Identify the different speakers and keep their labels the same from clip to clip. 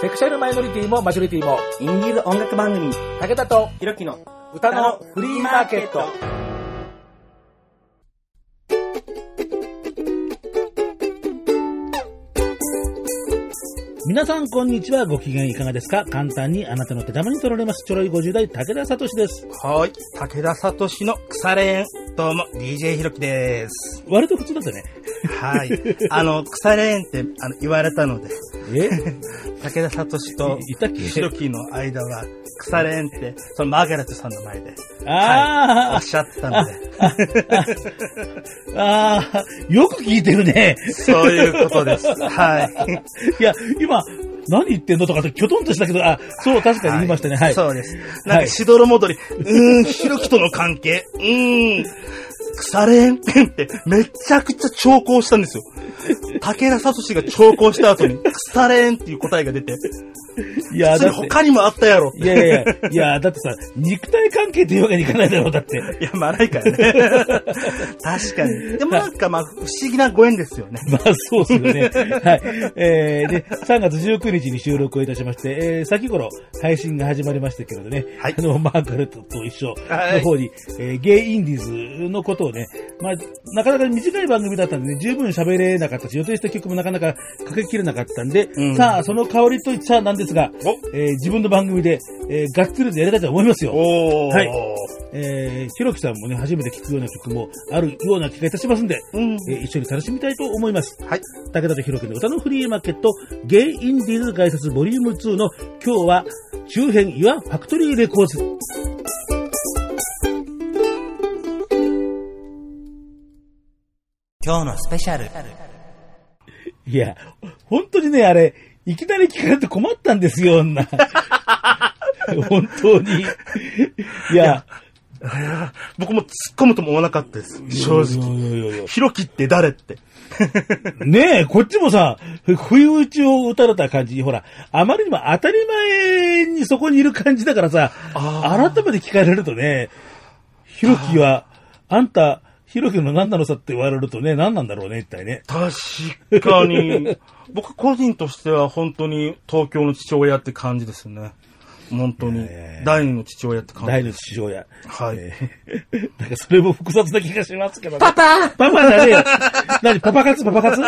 Speaker 1: セクシャルマイノリティもマジョリティも、
Speaker 2: インディーズ音楽番組、
Speaker 1: 武田と
Speaker 2: ひろきの
Speaker 1: 歌のフリーマーケット。
Speaker 3: 皆さん、こんにちは。ご機嫌いかがですか？簡単にあなたの手玉に取られます。ちょろい50代、武田聡です。
Speaker 2: はい。武田聡の腐れ縁。どうも、DJ ひろきです。
Speaker 3: 割と普通だったね。
Speaker 2: はい。あの、腐れ縁ってあの言われたので、
Speaker 3: え？
Speaker 2: 武田聡と
Speaker 3: いいたっけ？
Speaker 2: ひろきの間は、腐れ縁って、そのマーガレットさんの前で、お
Speaker 3: あ
Speaker 2: っしゃってたので、
Speaker 3: あ、ああ、よく聞いてるね。
Speaker 2: そういうことです。はい。
Speaker 3: いや、今、何言ってんのとかってきょとんとしたけど、あ、そう、確かに言いましたね。はい。
Speaker 2: そうです。なんか、しどろもどり、うーん、ひろきとの関係、うーん、腐れ縁ってめちゃくちゃ長考したんですよ。武田聡が長考した後に、腐れ縁っていう答えが出て、
Speaker 3: いや、だって。
Speaker 2: 他にもあったやろ。
Speaker 3: いやいやいや、いや、だってさ、肉体関係っていうわけにいかないだろう、だって。
Speaker 2: いや、まあないからね。確かに。でもなんかまあ、不思議なご縁ですよね。
Speaker 3: まあ、そうですよね。はい。えー、で、3月19日に収録をいたしまして、えー、先頃配信が始まりましたけれどね、
Speaker 2: はい
Speaker 3: あの、マーガレットと一緒の方に、えーゲイインディーズのことをね、まあ、なかなか短い番組だったんでね、十分喋れなかったし、予定した曲もなかなかかけきれなかったんで、
Speaker 2: うん
Speaker 3: さあ、その香りといっちゃなんですが、
Speaker 2: お
Speaker 3: えー自分の番組で、えーがっつりとやりたいと思いますよ。はいえー、ひろきさんもね、初めて聴くような曲もあるような気がいたしますんで、
Speaker 2: うん。
Speaker 3: えー一緒に楽しみたいと思います。
Speaker 2: はい。
Speaker 3: 武田とひろきの歌のフリーマーケット、ゲイインディーズ外説ボリューム2の今日は周辺岩ファクトリーレコーズ。
Speaker 2: 今日のスペシャル。
Speaker 3: いや、本当にね、あれ、いきなり聞かれて困ったんですよ、女。本当に。いや、
Speaker 2: 僕も突っ込むとも思わなかったです。正直。ひろきって誰って。
Speaker 3: ねえ、こっちもさ、ふ不意打ちを打たれた感じに、ほら、あまりにも当たり前にそこにいる感じだからさ、
Speaker 2: あ
Speaker 3: 改めて聞かれるとね、ひろきは、あんた、ひろきの何なのさって言われるとね、何なんだろうね、一体ね。
Speaker 2: 確かに。僕個人としては本当に東京の父親って感じですね。本当に
Speaker 3: え。ー
Speaker 2: 第二の父親って感じ。
Speaker 3: 大の父親。
Speaker 2: はい
Speaker 3: えー なんかそれも複雑な気がしますけど、ね。パパパパじゃねえよ。何パパ活？パパ活？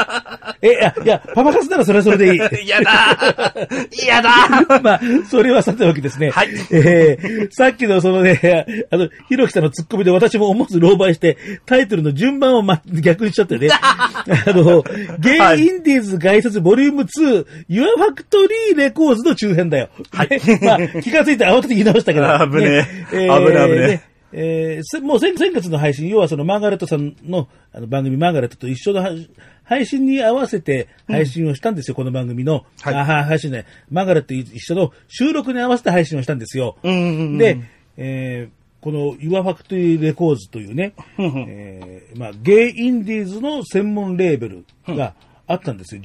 Speaker 3: え、いや、いや、パパ活ならそれはそれでいい。
Speaker 2: 嫌だ嫌だ
Speaker 3: まあ、それはさておきですね。
Speaker 2: はい
Speaker 3: えー、さっきのそのね、あの、ひろきさんのツッコミで私も思わず狼狽して、タイトルの順番を、ま、逆にしちゃってね。あの、ゲイインディーズ概説ボリューム2、 yourfactory records の中編だよ。
Speaker 2: はい
Speaker 3: ねまあ、気がついて慌てて言い直したけど。
Speaker 2: あ危ねえ。危ねえ危ね
Speaker 3: え。ーせもう先先月の配信、要はそのマーガレットさんのあの番組マーガレットと一緒の配配信に合わせて配信をしたんですよ、この番組の。
Speaker 2: はい。
Speaker 3: あは配信ね、マーガレットと一緒の収録に合わせて配信をしたんですよ。
Speaker 2: うんうんうん
Speaker 3: で、えーこの Your Factory Records というね、
Speaker 2: うんうん。
Speaker 3: えーまあ、ゲイインディーズの専門レーベルがあったんですよ。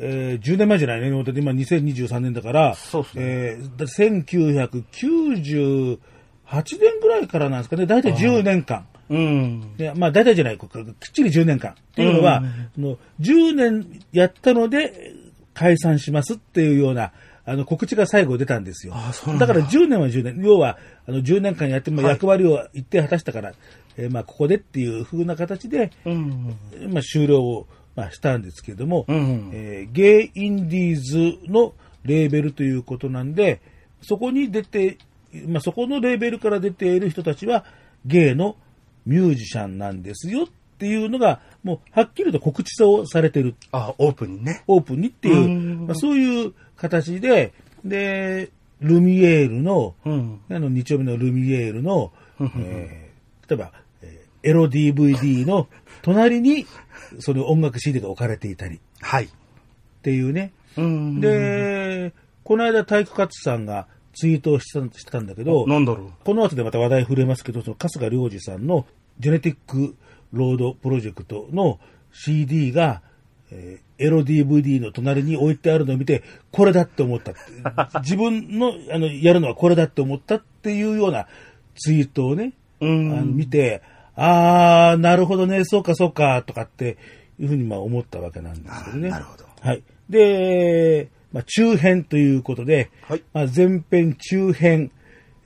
Speaker 3: 10, えー10年前じゃないね。今2023年だから、
Speaker 2: そうっすね
Speaker 3: えーだ1998年ぐらいからなんですかね。だいたい10年間。
Speaker 2: うん。
Speaker 3: でまあ、大体じゃない、きっちり10年間。っていうのは、あの10年やったので解散しますっていうような、あの、告知が最後出たんですよ。
Speaker 2: あそうなんだ
Speaker 3: だから10年は10年。要は、あの、10年間やっても
Speaker 2: はい
Speaker 3: 役割を一定果たしたから、えーまあ、ここでっていう風な形で、
Speaker 2: うん。
Speaker 3: まあ、終了を、まあ、したんですけれども、
Speaker 2: うん
Speaker 3: えーゲイインディーズのレーベルということなんで、そこに出て、まあ、そこのレーベルから出ている人たちは、ゲイのミュージシャンなんですよっていうのが、もうはっきりと告知をされてる、
Speaker 2: あ、オープンにね。
Speaker 3: オープンにっていう、
Speaker 2: うん
Speaker 3: まあ、そういう形で、で、ルミエールの、
Speaker 2: うん。
Speaker 3: あの、2丁目のルミエールの、
Speaker 2: うん
Speaker 3: えー例えば、えーエロ DVD の隣に、その音楽 CD が置かれていたりっ
Speaker 2: はい。
Speaker 3: ていうね。
Speaker 2: うん。
Speaker 3: で、この間体育活さんがツイートをしてたしてたんだけど、
Speaker 2: なんだろう。
Speaker 3: この後でまた話題触れますけど、その春日良二さんのジェネティックロードプロジェクトの CD が、えーエロ DVD の隣に置いてあるのを見て、これだって思ったって。自分の、あの、やるのはこれだって思ったっていうようなツイートをね、
Speaker 2: う
Speaker 3: あの
Speaker 2: ん。
Speaker 3: 見て、あー、なるほどね、そうかそうか、とかっていうふうにまあ思ったわけなんですけどね。
Speaker 2: なるほど
Speaker 3: はい。で、まあ、中編ということで、
Speaker 2: はい
Speaker 3: まあ、前編、中編、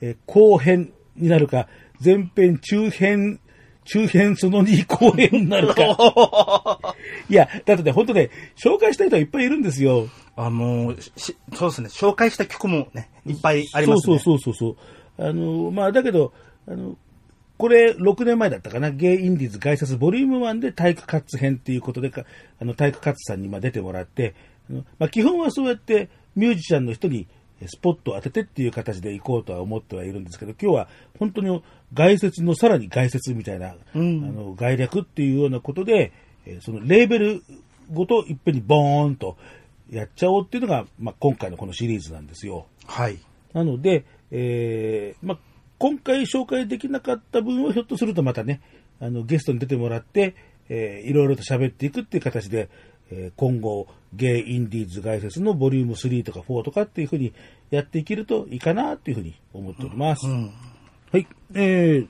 Speaker 3: えー後編になるか、前編、中編、中編その2後編になるか。いや、だってね、本当ね、紹介したい人はいっぱいいるんですよ。
Speaker 2: あのーし、そうですね。紹介した曲もね、いっぱいありますね。
Speaker 3: そうそうそうそうそう。あの、まあ、だけど、あの、これ、6年前だったかな、ゲイインディーズ外説ボリューム1で体育活編っていうことでか、あの、体育活さんにまあ出てもらって、まあ、基本はそうやってミュージシャンの人にえスポットを当ててっていう形で行こうとは思ってはいるんですけど、今日は本当に外説のさらに外説みたいな、
Speaker 2: うん
Speaker 3: あの、概略っていうようなことで、えーそのレーベルごといっぺんにボーンとやっちゃおうっていうのが、まあ、今回のこのシリーズなんですよ。
Speaker 2: はい。
Speaker 3: なので、えーまあ、今回紹介できなかった分をひょっとするとまたね、あの、ゲストに出てもらって、えーいろいろと喋っていくっていう形で、えー今後、ゲイ・インディーズ外説のボリューム3とか4とかっていうふうにやっていけるといいかなっていうふうに思っております。
Speaker 2: うん。
Speaker 3: はい。えー、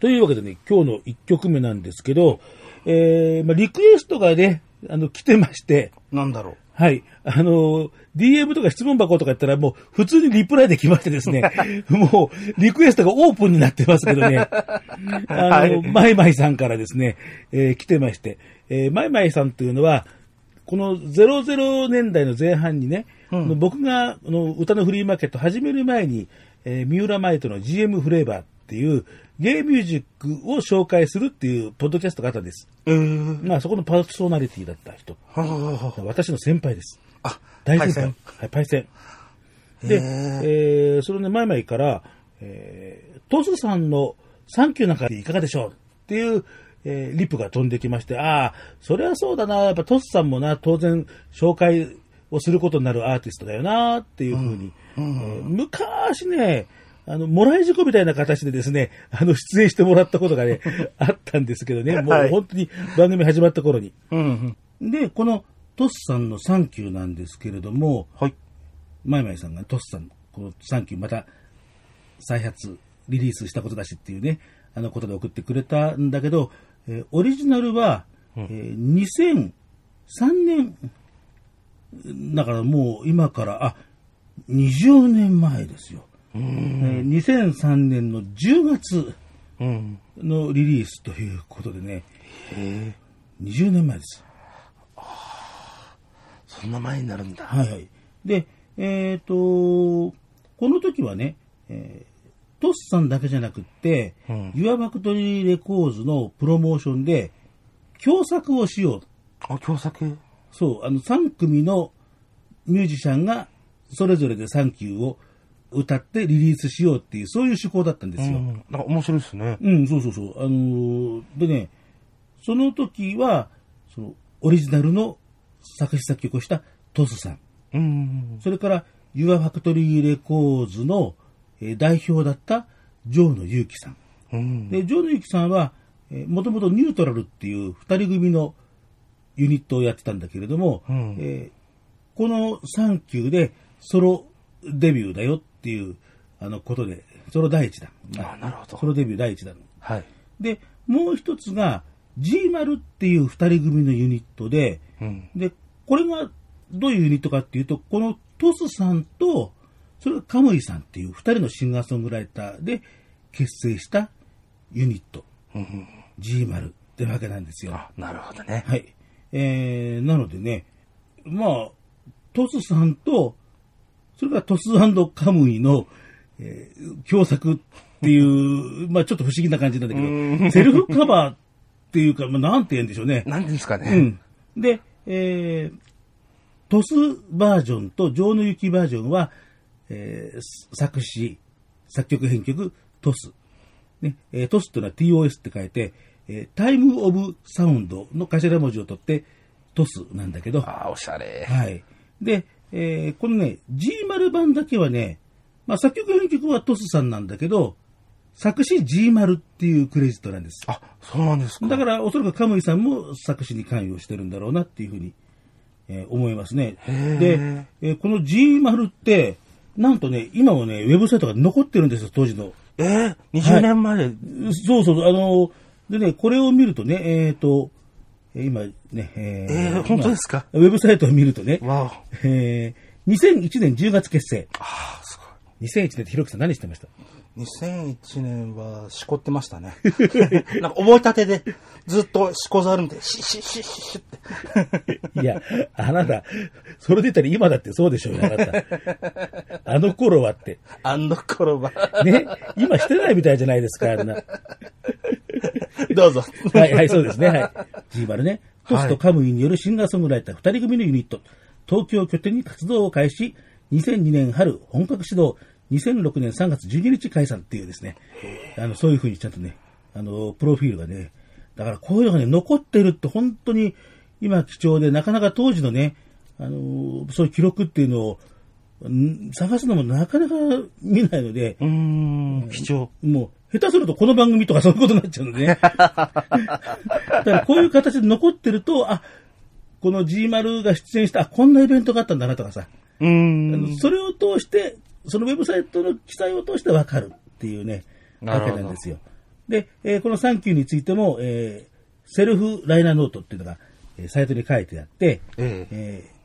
Speaker 3: というわけでね、今日の1曲目なんですけど、えー、まあ、リクエストがね、あの、来てまして、
Speaker 2: なんだろう。
Speaker 3: はい。あの、DM とか質問箱とかやったらもう普通にリプライで来ましてですね、もうリクエストがオープンになってますけどね、あの、
Speaker 2: はい
Speaker 3: マイマイさんからですね、えー来てまして、えーマイマイさんというのは、この00年代の前半にね、
Speaker 2: うん。
Speaker 3: 僕があの歌のフリーマーケット始める前に、えー三浦マイトの GM フレーバーっていうゲイミュージックを紹介するっていうポッドキャストがあったんです。
Speaker 2: えー。
Speaker 3: まあそこのパーソナリティだった人。
Speaker 2: はははは
Speaker 3: 私の先輩です。
Speaker 2: あ、
Speaker 3: 大先輩。はい、パイセン。で、えー、それね、前々から、えー、トスさんのサンキューなんかいかがでしょうっていう、えー、リプが飛んできまして、ああ、それはそうだな、やっぱトスさんもな、当然紹介をすることになるアーティストだよな、っていうふうに、えー昔ね、あの、もらい事故みたいな形でですね、あの、出演してもらったことがね、あったんですけどね、もう
Speaker 2: はい
Speaker 3: 本当に番組始まった頃に。
Speaker 2: うんうん。
Speaker 3: で、このトスさんのサンキューなんですけれども、
Speaker 2: はい。
Speaker 3: マイマイさんがトスさん、このサンキューまた再発、リリースしたことだしっていうね、あのことで送ってくれたんだけど、えーオリジナルは、えー2003年、だからもう今から、あ、20年前ですよ。えー2003年の10月
Speaker 2: うん。
Speaker 3: のリリースということでね、
Speaker 2: へえ。
Speaker 3: 20年前です。
Speaker 2: そんな前になるんだ。
Speaker 3: はいはい。で、えっ、と、この時はね、えートスさんだけじゃなくって、
Speaker 2: うん
Speaker 3: yourfactory records のプロモーションで、共作をしよう。
Speaker 2: あ、共作？
Speaker 3: そう、あの、3組のミュージシャンが、それぞれでサンキューを歌ってリリースしようっていう、そういう趣向だったんですよ。
Speaker 2: うん。なんか面白いですね。
Speaker 3: うん、そうそうそう。あのーでね、その時は、その、オリジナルの作詞作曲をしたトスさん。
Speaker 2: うん。
Speaker 3: それから、 yourfactory records の、えー代表だったジョーのユウキさん。
Speaker 2: うん。
Speaker 3: で、ジョーのユウキさんは、えーもともとニュートラルっていう二人組のユニットをやってたんだけれども、
Speaker 2: うん
Speaker 3: えーこの3級でソロデビューだよっていう、あのことで、ソロ第一弾。
Speaker 2: あなるほど
Speaker 3: ソロデビュー第一弾。
Speaker 2: はい。
Speaker 3: で、もう一つが、G マルっていう二人組のユニットで、
Speaker 2: うん。
Speaker 3: で、これがどういうユニットかっていうと、このトスさんと、それからカムイさんっていう二人のシンガーソングライターで結成したユニット、
Speaker 2: うん。
Speaker 3: G マルってわけなんですよ。
Speaker 2: あ、なるほどね。
Speaker 3: はい。えー、なのでね、まあ、トスさんと、それからトスカムイの、えー共作っていう、まあちょっと不思議な感じなんだけど、セルフカバーっていうか、まあなんて言うんでしょうね。
Speaker 2: なんですかね。
Speaker 3: うん。で、えー、トスバージョンと上の雪バージョンは、えー作詞、作曲編曲、トス。ね、えートスっていうのは TOS って書いて、えータイムオブサウンドの頭文字を取って、トスなんだけど、
Speaker 2: ああ、おしゃれ。
Speaker 3: はい。で、えーこのね、G 丸版だけはね、まあ作曲編曲はトスさんなんだけど、作詞 G 丸っていうクレジットなんです。
Speaker 2: あ、そうなんですか。
Speaker 3: だから、おそらくカムイさんも作詞に関与してるんだろうなっていうふうに、えー思いますね。で、えーこの G 丸って、なんとね、今もね、ウェブサイトが残ってるんですよ、当時の。
Speaker 2: えー、20年前。
Speaker 3: そうそうそう、あの、でね、これを見るとね、えっ、ー今ね、えー
Speaker 2: えー本当ですか？
Speaker 3: 今ウェブサイトを見るとね、
Speaker 2: わお。
Speaker 3: えー2001年10月結成。
Speaker 2: ああ、す
Speaker 3: 2001年ってひろきさん何してました？
Speaker 2: ごい。2001年は、しこってましたね。なんか、覚えたてで、ずっとしこざるんで、シッシッシッシッシッって。
Speaker 3: いや、あなた、それで言ったら今だってそうでしょうよ、あなた。あの頃はって。
Speaker 2: あの頃は。
Speaker 3: ね、今してないみたいじゃないですか、あんな。
Speaker 2: どうぞ。
Speaker 3: はい、はい、そうですね。はい。ジーマルね。トスとカムイによるシンガーソングライター二人組のユニット、東京を拠点に活動を開始、2002年春本格始動、2006年3月12日解散っていうですね、あの、そういうふうにちゃんとね、あの、プロフィールがね、だからこういうのがね、残ってるって本当に今貴重で、なかなか当時のね、あの、そういう記録っていうのを、ん探すのもなかなか見ないので、
Speaker 2: うーん、貴重。
Speaker 3: もう、下手するとこの番組とかそういうことになっちゃうのでね。だからこういう形で残ってると、あ、この G 丸が出演した、あ、こんなイベントがあったんだなとかさ、
Speaker 2: うん
Speaker 3: の。それを通して、そのウェブサイトの記載を通してわかるっていうね、わけなんですよ。で、えーこのサンキューについても、えーセルフライナーノートっていうのが、えーサイトに書いてあって、
Speaker 2: ええ
Speaker 3: えー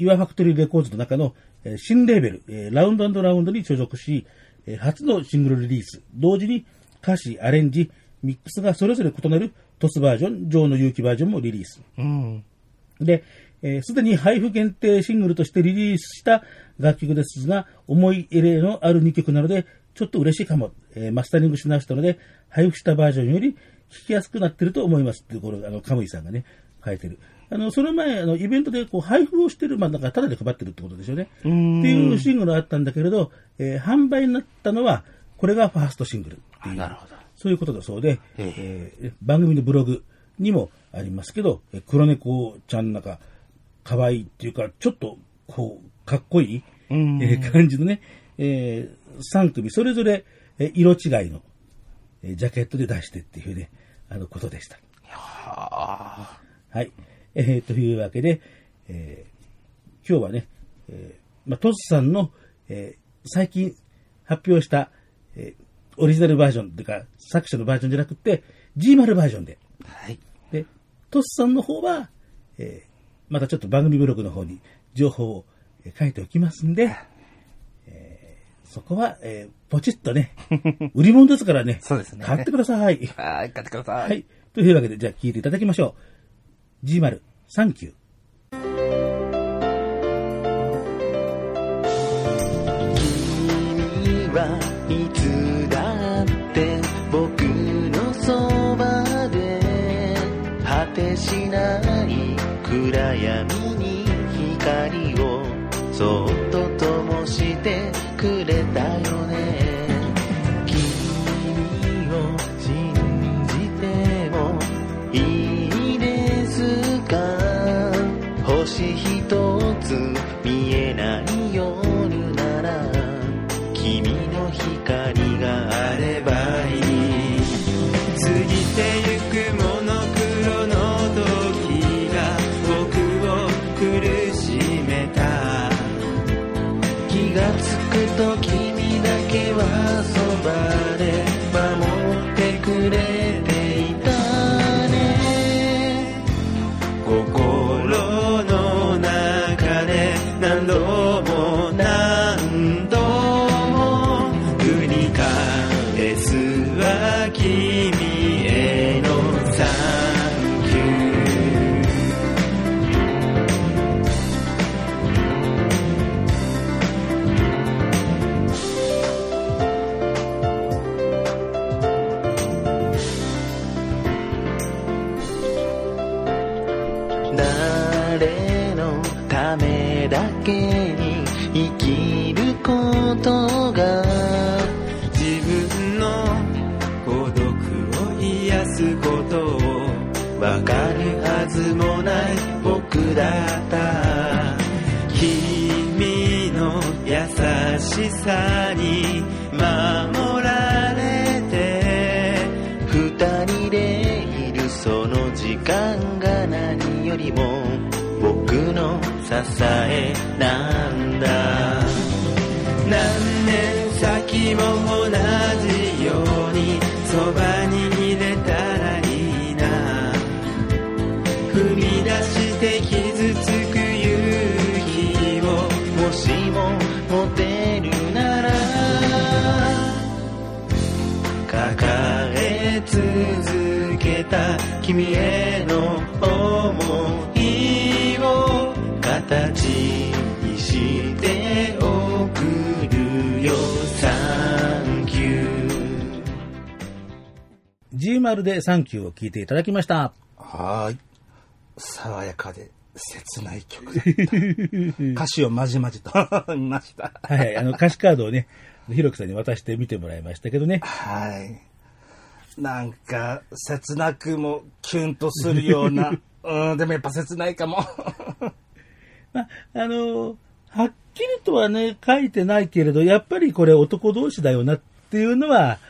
Speaker 3: ユアファクトリーレコーズの中の、えー新レーベル、えーラウンドラウンドに所属し、えー初のシングルリリース、同時に歌詞、アレンジ、ミックスがそれぞれ異なるトスバージョン、ジョーの勇気バージョンもリリース。
Speaker 2: うん。
Speaker 3: で、えーすでに配布限定シングルとしてリリースした楽曲ですが、思い入れのある2曲なので、ちょっと嬉しいかも。えーマスタリングし直したので、配布したバージョンより聴きやすくなってると思いますっていう、これ、あの、カムイさんがね、書いてる。あの、その前、あの、イベントでこう配布をしてる、まあ、なんか、ただで配ってるってことですよね。って
Speaker 2: ん
Speaker 3: いうシングルがあったんだけれど、えー販売になったのは、これがファーストシングルっていう。
Speaker 2: なるほど。
Speaker 3: そういうことだそうで、
Speaker 2: え
Speaker 3: えー番組のブログにもありますけど、えー黒猫ちゃんなんか、可愛いっていうか、ちょっと、こう、かっこいい、え
Speaker 2: うん
Speaker 3: ー感じのね、え3組、それぞれ、えー色違いの、えージャケットで出してっていうね、あのことでした。
Speaker 2: は
Speaker 3: はい。えーというわけで、えー今日はね、えーまあ、トスさんの、えー最近発表した、えーオリジナルバージョンというか、作者のバージョンじゃなくて、G マルバージョンで。
Speaker 2: あ。はい。
Speaker 3: で、トスさんの方は、えーまたちょっと番組ブログの方に情報をえー書いておきますんで、えーそこは、えーポチッとね、売り物ですからね、
Speaker 2: そうですね
Speaker 3: 買ってください。
Speaker 2: はい、買ってくださ。
Speaker 3: はいい。というわけで、じゃあ聞いていただきましょう。G マル、サンキュー。
Speaker 4: 君はいつだって僕のそばで果てしない暗闇
Speaker 3: G 丸でサンキューを聞いていただきました。
Speaker 2: はーい。爽やかで切ない曲だった。歌詞をまじまじと 見ました。
Speaker 3: はいはい、あの歌詞カードをね、ひろきさんに渡して見てもらいましたけどね。
Speaker 2: はい。なんか、切なくもキュンとするような。うん、でもやっぱ切ないかも。
Speaker 3: まあ、あの、はっきりとはね、書いてないけれど、やっぱりこれ男同士だよなっていうのは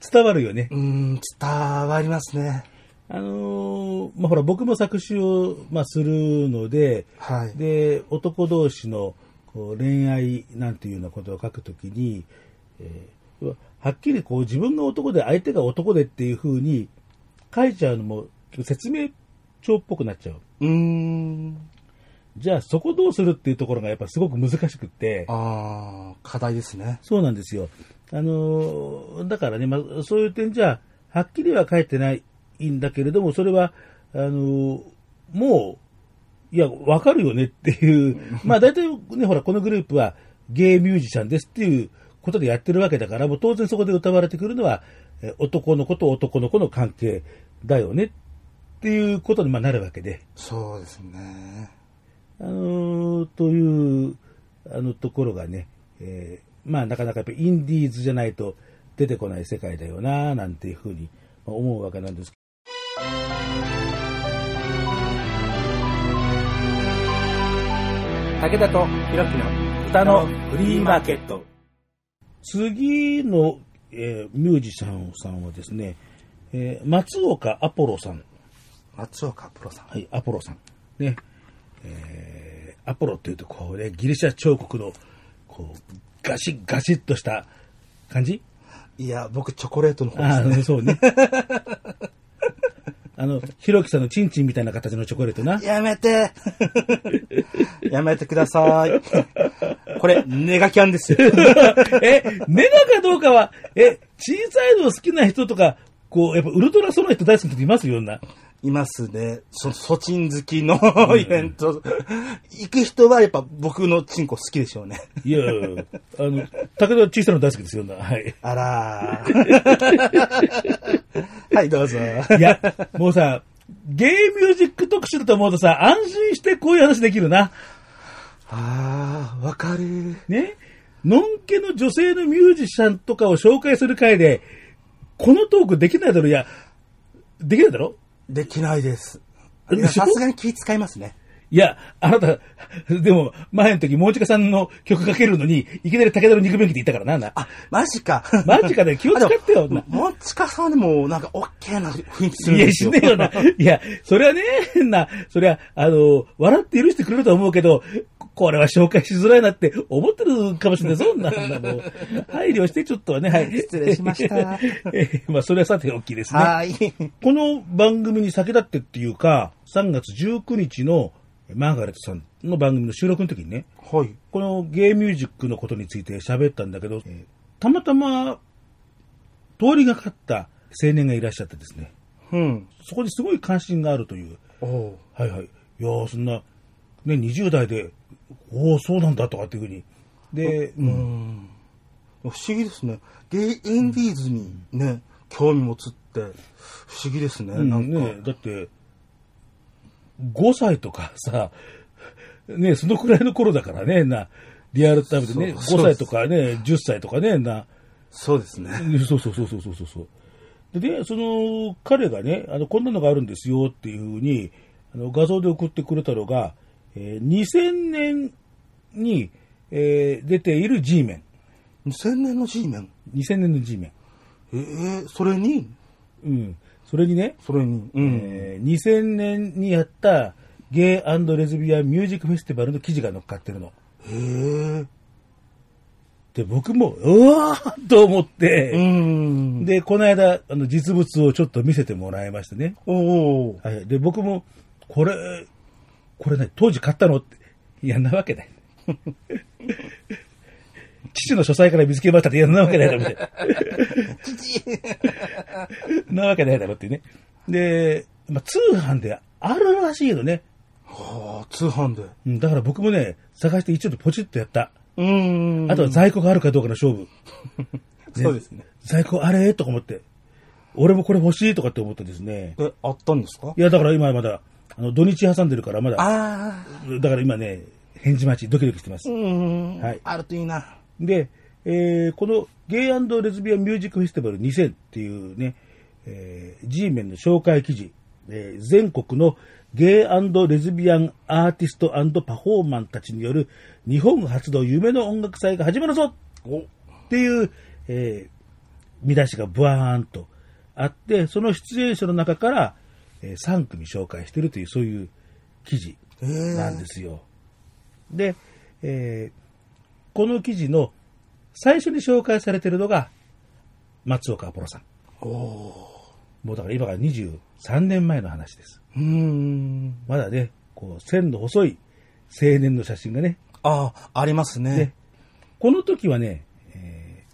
Speaker 3: 伝わるよね。
Speaker 2: うん、伝わりますね。
Speaker 3: あのまあ、ほら、僕も作詞を、まあ、するので、
Speaker 2: はい。
Speaker 3: で、男同士のこう恋愛なんていうようなことを書くときに、えーはっきりこう自分が男で相手が男でっていうふうに書いちゃうのも説明帳っぽくなっちゃう。
Speaker 2: うーん。
Speaker 3: じゃあそこどうするっていうところがやっぱすごく難しくって、
Speaker 2: ああ、課題ですね。
Speaker 3: そうなんですよ。あのーだからね、まあ、そういう点じゃ、はっきりは書いてないんだけれども、それは、あのーもう、いや、わかるよねっていう、まあ大体ね、ほら、このグループはゲイミュージシャンですっていうことでやってるわけだから、もう当然そこで歌われてくるのは、え男の子と男の子の関係だよねっていうことにまあなるわけで。
Speaker 2: そうですね。
Speaker 3: あのーという、あのところがね、えーまあなかなかやっぱりインディーズじゃないと出てこない世界だよな、なんていうふうにまあ思うわけなんですけ
Speaker 1: 武田とひろきの歌のフリーマーケット。
Speaker 3: ど、次の、えーミュージシャンさんはですね、えー松岡アポロさん。
Speaker 2: 松岡プロさん。
Speaker 3: はい、アポロさん。ね。えーアポロっていうと、こうね、ギリシャ彫刻の、こう、ガシッガシッとした感じ？
Speaker 2: いや、僕チョコレートの方
Speaker 3: あ
Speaker 2: ですね。
Speaker 3: あ、そうね。あの、ひろきさんのチンチンみたいな形のチョコレートな。
Speaker 2: やめて やめてください。これ、ネガキャンですよ。
Speaker 3: え、ネガかどうかは、え、小さいの好きな人とか、こう、やっぱウルトラソの人大好きな人います？よ、な。
Speaker 2: いますね。そ、ソチン好きのイベント。行く人はやっぱ僕のチンコ好きでしょうね。
Speaker 3: いや、あの、武田は小さいの大好きですよ、な。はい。
Speaker 2: あらー はい、どうぞ。
Speaker 3: いや、もうさ、ゲイミュージック特集だと思うとさ、安心してこういう話できるな。
Speaker 2: あー、わかる。
Speaker 3: ね？のんけの女性のミュージシャンとかを紹介する回で、このトークできないだろ、いや、できないだろ？
Speaker 2: できないです。さすがに気使いますね。
Speaker 3: いや、あなた、でも、前の時、もうちかさんの曲かけるのに、いきなり武田の肉便器って言ったからな、な。
Speaker 2: あ、マジか。
Speaker 3: マジかね、気を使ってよ、な。
Speaker 2: もう近さんでも、なんか、オッケーな雰囲気するん
Speaker 3: いや、
Speaker 2: ですよ。
Speaker 3: しねえよな。いや、それはね、変な、それは、あの、笑って許してくれると思うけど、これは紹介しづらいなって思ってるかもしれない。そんな、そんなもう、配慮してちょっとはね、はい。
Speaker 2: 失礼しました
Speaker 3: え まあ、それはさておきですね。
Speaker 2: はーい。
Speaker 3: この番組に先立ってっていうか、3月19日のマーガレットさんの番組の収録の時にね、
Speaker 2: はい。
Speaker 3: このゲイミュージックのことについて喋ったんだけど、えーたまたま通りがかった青年がいらっしゃってですね、
Speaker 2: うん。
Speaker 3: そこにすごい関心があるという、はいはい、いやーそんな、ね、20代で、おお、そうなんだとかっていうふうに、で、う、
Speaker 2: うんん。不思議ですね。ゲイインディーズにね、興味持つって、不思議ですね。
Speaker 3: うん
Speaker 2: なんか。
Speaker 3: ね、だって、5歳とかさ、ね、そのくらいの頃だからね、な、リアルタイムでね、
Speaker 2: そう
Speaker 3: 5歳とかね、10歳とかね、な、
Speaker 2: そうですね。
Speaker 3: そうそうそうそうそうそうそう。でね、その、彼がね、あの、こんなのがあるんですよっていうふうに、あの、画像で送ってくれたのが、えー2000年に、えー出ている G メン。
Speaker 2: 2000年の G メン
Speaker 3: ？2000年の G メン。
Speaker 2: ええそれに、
Speaker 3: うん。それにね、
Speaker 2: それに、うん。
Speaker 3: えー2000年にやったゲイレズビアンミュージックフェスティバルの記事が載っかってるの。
Speaker 2: へえ。
Speaker 3: で、僕も、うわーと思って、
Speaker 2: うん。
Speaker 3: で、この間、あの、実物をちょっと見せてもらいましてね。
Speaker 2: おお。
Speaker 3: はい。で、僕も、これ、これね、当時買ったのって、いやんなわけない。父の書斎から見つけましたって、いや、なわけないだろ、みたいな。なわけないだろってね。で、まあ、通販であるらしいのね。
Speaker 2: はあ、通販で。
Speaker 3: うんだから僕もね、探して一応ポチッとやった。
Speaker 2: うーん。
Speaker 3: あとは在庫があるかどうかの勝負。
Speaker 2: そうですね。
Speaker 3: 在庫あれ？とか思って。俺もこれ欲しいとかって思ってですね。
Speaker 2: え、あったんですか？
Speaker 3: いや、だから今まだ、あの、土日挟んでるからまだ、
Speaker 2: ああ。
Speaker 3: だから今ね、返事待ち、ドキドキしてます
Speaker 2: う。ん。
Speaker 3: はい
Speaker 2: あるといいな。
Speaker 3: で、えーこのゲイレズビアンミュージックフェスティバル2000っていうね、えー、G メンの紹介記事、えー全国のゲイレズビアンアーティストパフォーマンたちによる日本初の夢の音楽祭が始まるぞっていう、えー見出しがブワーンとあって、その出演者の中から、え3組紹介してるという、そういう記事なんですよ。で、えーこの記事の最初に紹介されているのが松岡アポロさん。もうだから今から23年前の話です。
Speaker 2: うーん。
Speaker 3: まだね、こう線の細い青年の写真がね。
Speaker 2: ああ、あります
Speaker 3: で
Speaker 2: ね。、
Speaker 3: この時はね、え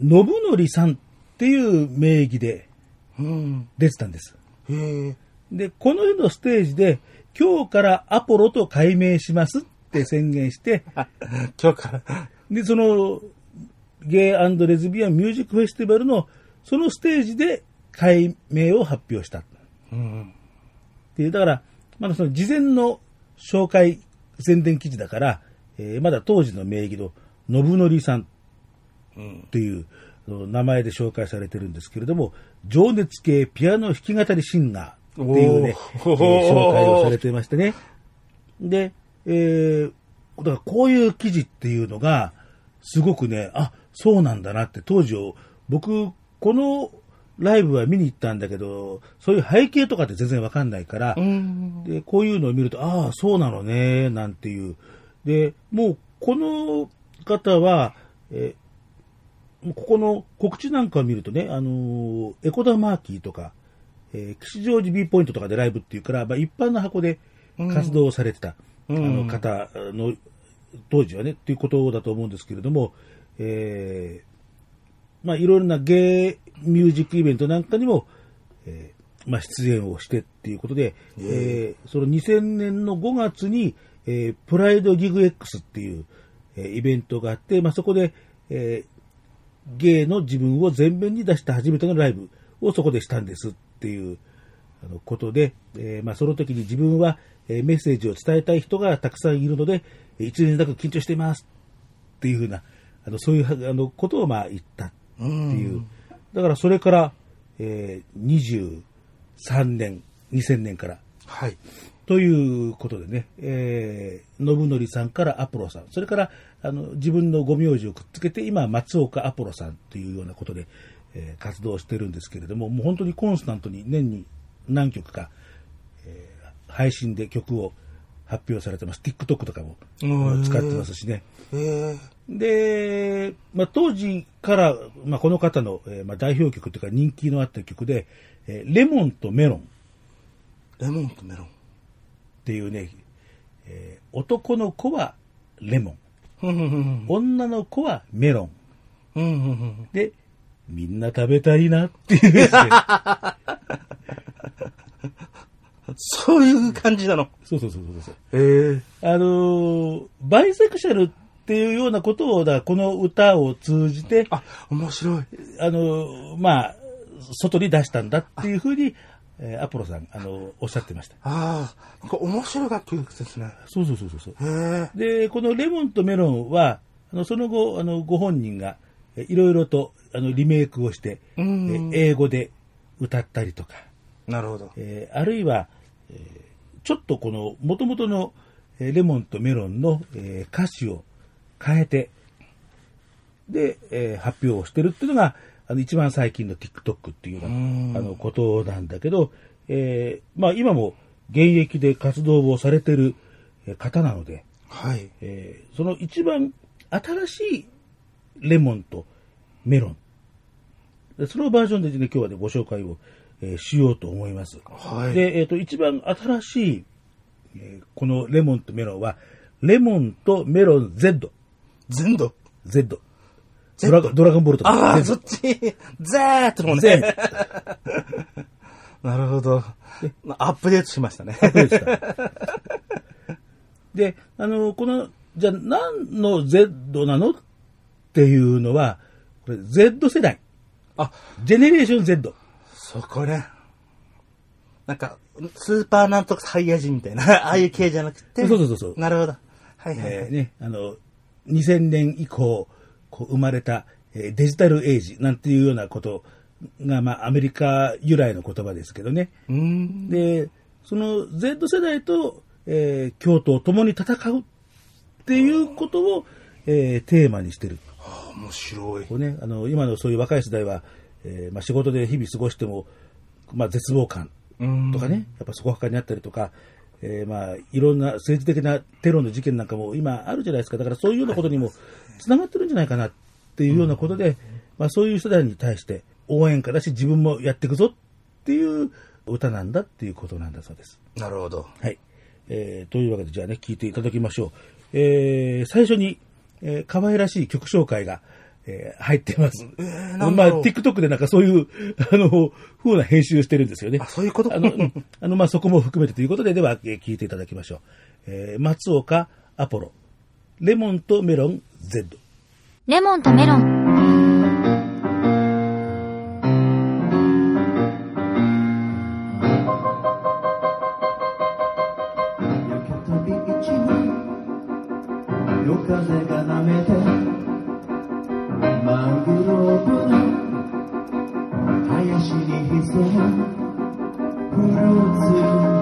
Speaker 3: ー、信則さんっていう名義で
Speaker 2: うん。
Speaker 3: 出てたんです。
Speaker 2: へえ。
Speaker 3: で、この日のステージで、今日からアポロと改名しますって宣言して、
Speaker 2: 今日から。
Speaker 3: で、その、ゲイレズビアンミュージックフェスティバルの、そのステージで改名を発表した。っ
Speaker 2: うん。
Speaker 3: ていう、だから、まだその事前の紹介宣伝記事だから、えーまだ当時の名義の信則さん
Speaker 2: うん。
Speaker 3: っていう名前で紹介されてるんですけれども、情熱系ピアノ弾き語りシンガーっていうね、え
Speaker 2: おー
Speaker 3: ー紹介をされてましてね。で、えー、だからこういう記事っていうのが、すごくね、あ、そうなんだなって当時を、僕、このライブは見に行ったんだけど、そういう背景とかって全然わかんないから、
Speaker 2: うん。
Speaker 3: で、こういうのを見ると、ああ、そうなのね、なんていう。で、もう、この方は、えここの告知なんかを見るとね、あのーエコダマーキーとか、えー吉祥寺 B ポイントとかでライブっていうから、まあ、一般の箱で活動をされてた、
Speaker 2: うん。
Speaker 3: あの方の、当時はね、っていうことだと思うんですけれども、えーまあ、いろいろなゲイミュージックイベントなんかにも、えーまあ、出演をしてっていうことで、えーその2000年の5月に、えープライドギグ X っていう、えーイベントがあって、まあ、そこで、えーゲイの自分を前面に出した初めてのライブをそこでしたんですっていうことで、えーまあ、その時に自分は、えーメッセージを伝えたい人がたくさんいるので、えー一年なく緊張していますっていうふうな、あのそういうあのことをまあ言ったっていう。だからそれから、えー23年、2000年から
Speaker 2: はい。
Speaker 3: ということでね、えー、信則さんからアポロさん、それからあの自分のご名字をくっつけて、今、松岡アポロさんというようなことで、えー活動してるんですけれども、もう本当にコンスタントに年に何曲か、えー配信で曲を発表されてます。TikTok とかも
Speaker 2: うん
Speaker 3: 使ってますしね。で、まあ、当時から、まあ、この方の、えーまあ、代表曲というか人気のあった曲で、えーレモンとメロン
Speaker 2: レモンとメロン。
Speaker 3: っていうね、えー男の子はレモン、女の子はメロン。で、みんな食べたいなっていう。
Speaker 2: そういう感じなの。
Speaker 3: そうそうそうそうそう。
Speaker 2: へえ。
Speaker 3: あのーバイセクシャルっていうようなことを、だからこの歌を通じて、
Speaker 2: あ、面白い。
Speaker 3: あのーまあ、外に出したんだっていうふうに、えーアポロさん、あのーおっしゃってました。
Speaker 2: ああ、これ面白い楽曲ですね。
Speaker 3: そうそうそうそうそう。
Speaker 2: へえ。
Speaker 3: で、このレモンとメロンは、あのその後、あのご本人がえいろいろとあのリメイクをして、英語で歌ったりとか、
Speaker 2: なるほど。
Speaker 3: えーあるいは、えーちょっとこの元々のえーレモンとメロンの、えー歌詞を変えて、で、えー発表をしてるっていうのが、あの一番最近の TikTok っていうよう
Speaker 2: うん
Speaker 3: なあのことなんだけど、えーまあ今も現役で活動をされてるえー方なので、
Speaker 2: はい。
Speaker 3: えーその一番新しいレモンとメロン。でそのバージョンで、ね、今日はね、ご紹介を、えーしようと思います。
Speaker 2: はい
Speaker 3: で、えっ、と、一番新しい、えーこのレモンとメロンは、レモンとメロン Z。
Speaker 2: 全土。
Speaker 3: Z。ド？ラゴンド？ラゴンボルト
Speaker 2: ああ、
Speaker 3: ゼ
Speaker 2: そっち、ゼーってのも
Speaker 3: ゼ
Speaker 2: ね。なるほど。アップデートしましたね。
Speaker 3: で、あの、この、じゃあ何の Z なの？っていうのは、これ Z 世代。
Speaker 2: あ、
Speaker 3: ジェネレーション Z。
Speaker 2: そこね。なんか、スーパーなんとかサイヤ人みたいな、ああいう系じゃなくて。
Speaker 3: そうそうそうそう
Speaker 2: なるほど。はいはい、はい
Speaker 3: えーね、あの、2000年以降、こう生まれた、えーデジタルエイジなんていうようなことが、まあ、アメリカ由来の言葉ですけどね。で、その Z 世代と、えー京都を共に戦うっていうことを、えーテーマにしてる。
Speaker 2: あ面白い。
Speaker 3: こうね、あの、今のそういう若い世代は、えーまあ、仕事で日々過ごしても、まあ、絶望感
Speaker 2: うん
Speaker 3: とかね、やっぱそこはかにあったりとか、えーまあ、いろんな政治的なテロの事件なんかも今あるじゃないですか。だからそういうようなことにもつながってるんじゃないかなっていうようなことで、まあそういう世代に対して応援歌だし自分もやっていくぞっていう歌なんだっていうことなんだそうです。
Speaker 2: なるほど。
Speaker 3: はい。えーというわけでじゃあね、聞いていただきましょう。えー最初に、えー可愛らしい曲紹介が、えー入ってます。
Speaker 2: えー、
Speaker 3: まあ。TikTok でなんかそういう、あの、風な編集をしてるんですよね。
Speaker 2: あ、そういうこと？
Speaker 3: あの、うんあの、まあ、そこも含めてということで、では、えー聞いていただきましょう。えー松岡アポロ、レモンとメロン Z。
Speaker 5: レモンとメロン。
Speaker 6: 風がなめてマングローブの林に潜むフルーツ。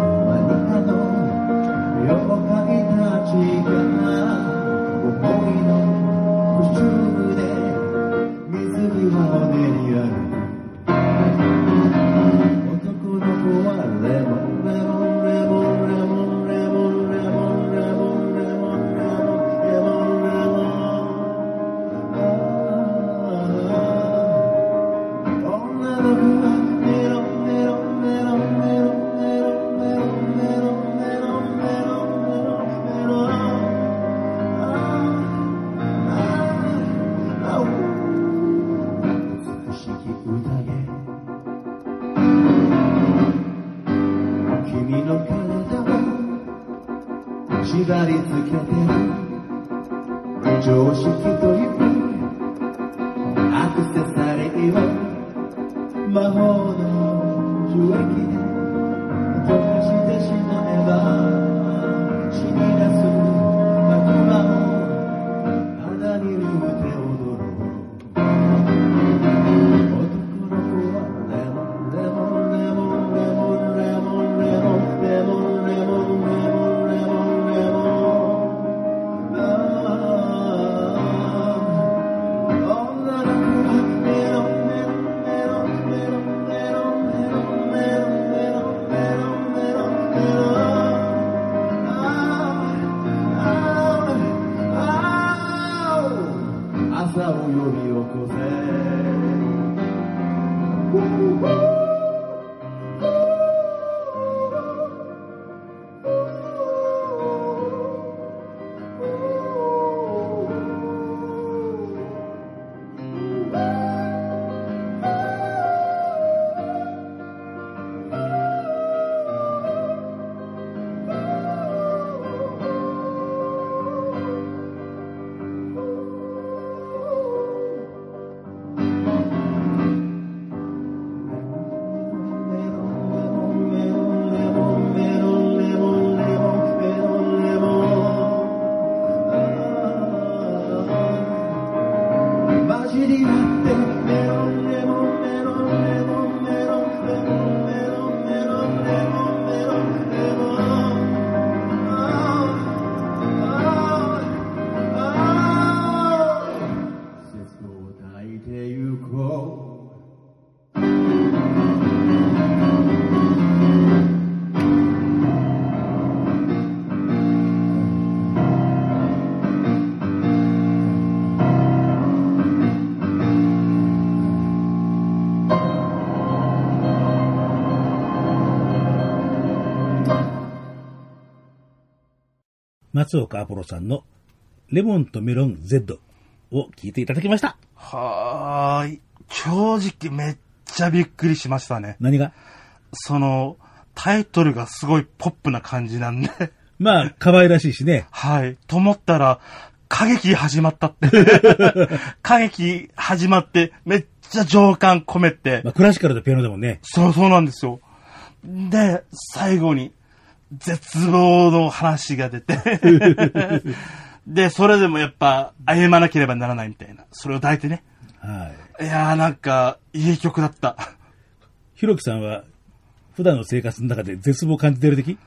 Speaker 3: 松岡アポロさんのレモンとメロン Z。を聞いていただきました。
Speaker 2: はーい。正直めっちゃびっくりしましたね。
Speaker 3: 何が？
Speaker 2: その、タイトルがすごいポップな感じなんで。
Speaker 3: まあ、可愛らしいしね。
Speaker 2: はい。と思ったら、歌劇始まったって。歌劇始まって、めっちゃ情感込めて
Speaker 3: ま、あ、クラシカルとピアノだもんね。
Speaker 2: そうそうなんですよ。で、最後に、絶望の話が出て、で、それでもやっぱ、歩まなければならないみたいな。それを抱いてね。
Speaker 3: はい。
Speaker 2: いやーなんか、いい曲だった。
Speaker 3: ひろきさんは、普段の生活の中で絶望を感じてる時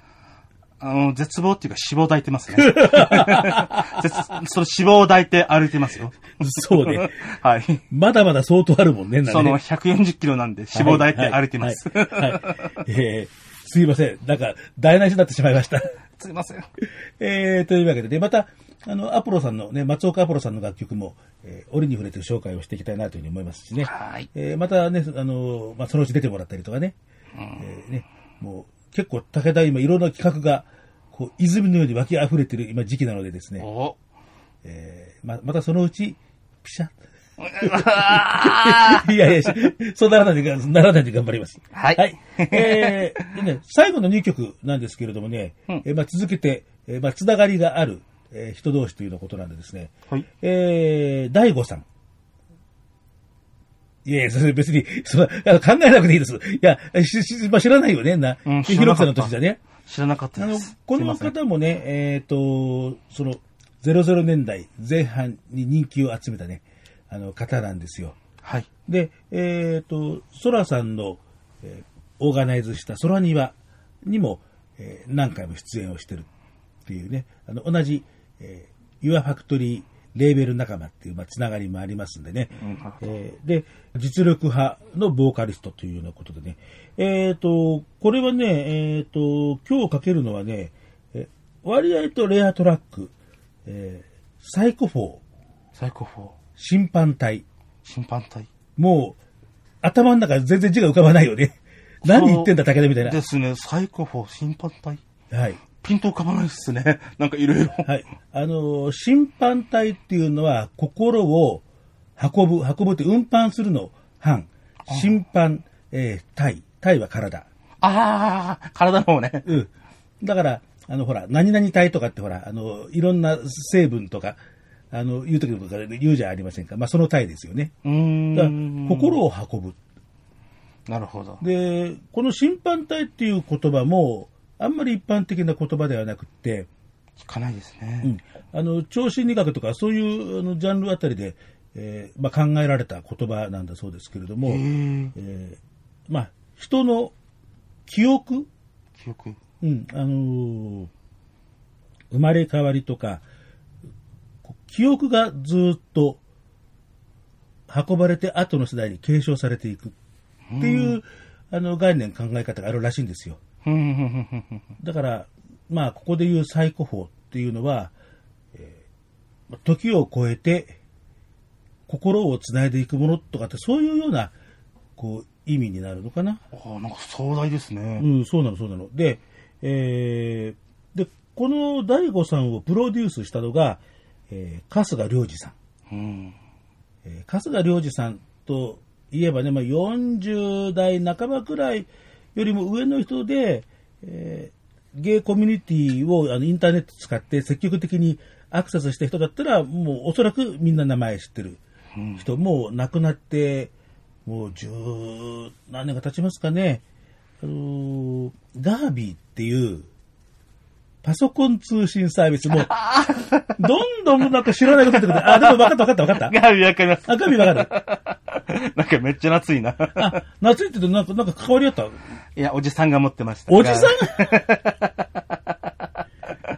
Speaker 2: あの、絶望っていうか脂肪を抱いてますね。絶その脂肪を抱いて歩いてますよ。
Speaker 3: そうね。
Speaker 2: はい。
Speaker 3: まだまだ相当あるもんね、ね
Speaker 2: その140キロなんで脂肪を抱いて歩いてます。
Speaker 3: はいはいはいえーすいません。なんか、台無しになってしまいました。
Speaker 2: すいません。
Speaker 3: えー、というわけで、で、また、あの、アポロさんのね、松岡アポロさんの楽曲も、えー折に触れて紹介をしていきたいなというふうに思いますしね。
Speaker 2: はい。
Speaker 3: えーまたね、あの、まあ、そのうち出てもらったりとかね。えーね、もう、結構、武田今いろんな企画が、こう、泉のように湧き溢れてる今時期なのでですね。
Speaker 2: お
Speaker 3: えーま、またそのうち、ピシャッ。いやいや、しそうならないで、ならないで頑張ります。
Speaker 2: はい
Speaker 3: はい。えーでね、最後の2曲なんですけれどもね、
Speaker 2: うん
Speaker 3: えーまあ、続けて、えーまあ、つながりがある、えー人同士というようなことなんでですね、
Speaker 2: はい。
Speaker 3: えー、大悟さん。いやいや、それ別に、その、あの考えなくていいです。いや、ししまあ、知らないよね、な。
Speaker 2: うん
Speaker 3: ひろきさんの年だね。
Speaker 2: 知らなかった
Speaker 3: あの
Speaker 2: です。、
Speaker 3: この
Speaker 2: すいません
Speaker 3: 方もね、えっ、と、その、00年代前半に人気を集めたね、あの方なんですよ。
Speaker 2: はい。
Speaker 3: で、えっ、と、ソラさんの、えーオーガナイズした空庭にも、えー何回も出演をしてるっていうね、あの、同じ、えー、Your Factory レーベル仲間っていう、まあ、つながりもありますんでね。
Speaker 2: うん
Speaker 3: えーで、実力派のボーカリストというようなことでね。えっ、と、これはね、えっ、と、今日かけるのはね、え割合とレアトラック、えーサイコフォー、
Speaker 2: サイコフォー、
Speaker 3: 心搬体、
Speaker 2: 心搬体。
Speaker 3: もう、頭の中全然字が浮かばないよね。何言ってんだ、武田みたいな。
Speaker 2: ですね。サイコフォー、心搬体。
Speaker 3: はい。
Speaker 2: ピンと浮かばないですね。なんかいろいろ。
Speaker 3: はい。あのー、心搬体っていうのは、心を運ぶ、運ぶって運搬するの、搬。心搬、えー、体。体は体。
Speaker 2: ああ、体の方ね。
Speaker 3: うん。だから、あの、ほら、何々体とかってほら、あの、いろんな成分とか、あの、言うときとか言うじゃありませんか。まあ、その体ですよね。
Speaker 2: うん。
Speaker 3: 心を運ぶ。
Speaker 2: なるほど。
Speaker 3: で、この審判隊っていう言葉も、あんまり一般的な言葉ではなくって、
Speaker 2: 聞かないです
Speaker 3: う
Speaker 2: ね。
Speaker 3: ん、あの、超心理学とかそういうあのジャンルあたりで、えーまあ、考えられた言葉なんだそうですけれども、
Speaker 2: へえ。
Speaker 3: えーまあ、人の記憶、
Speaker 2: 記憶。
Speaker 3: うん、あのー生まれ変わりとか、記憶がずっと運ばれて後の世代に継承されていくっていう、あの概念、考え方があるらしいんですよ。だから、まあ、ここで言うサイコ法っていうのは、えー時を超えて心をつないでいくものとかって、そういうような、こう、意味になるのかな。
Speaker 2: ああ、なんか壮大ですね。
Speaker 3: うん、そうなの、そうなの。で、えーで、この大悟さんをプロデュースしたのが、えー春日良二さん。
Speaker 2: うん。
Speaker 3: えー春日良二さんといえばね、まあ、40代半ばくらいよりも上の人で、えーゲイコミュニティをあのインターネット使って積極的にアクセスした人だったら、もうおそらくみんな名前知ってる人、もう亡くなって、もう十何年が経ちますかね。あのーガービーっていう、パソコン通信サービスも、どんどんなんか知らないこと出てくる。あ、でも分かった分かった分かった。
Speaker 2: ガビわかります。
Speaker 3: あ、ガビわかる。
Speaker 2: なんかめっちゃ夏いな。
Speaker 3: あ、夏いっててなんか、なんか関わりあった？
Speaker 2: いや、おじさんが持ってました。
Speaker 3: おじさん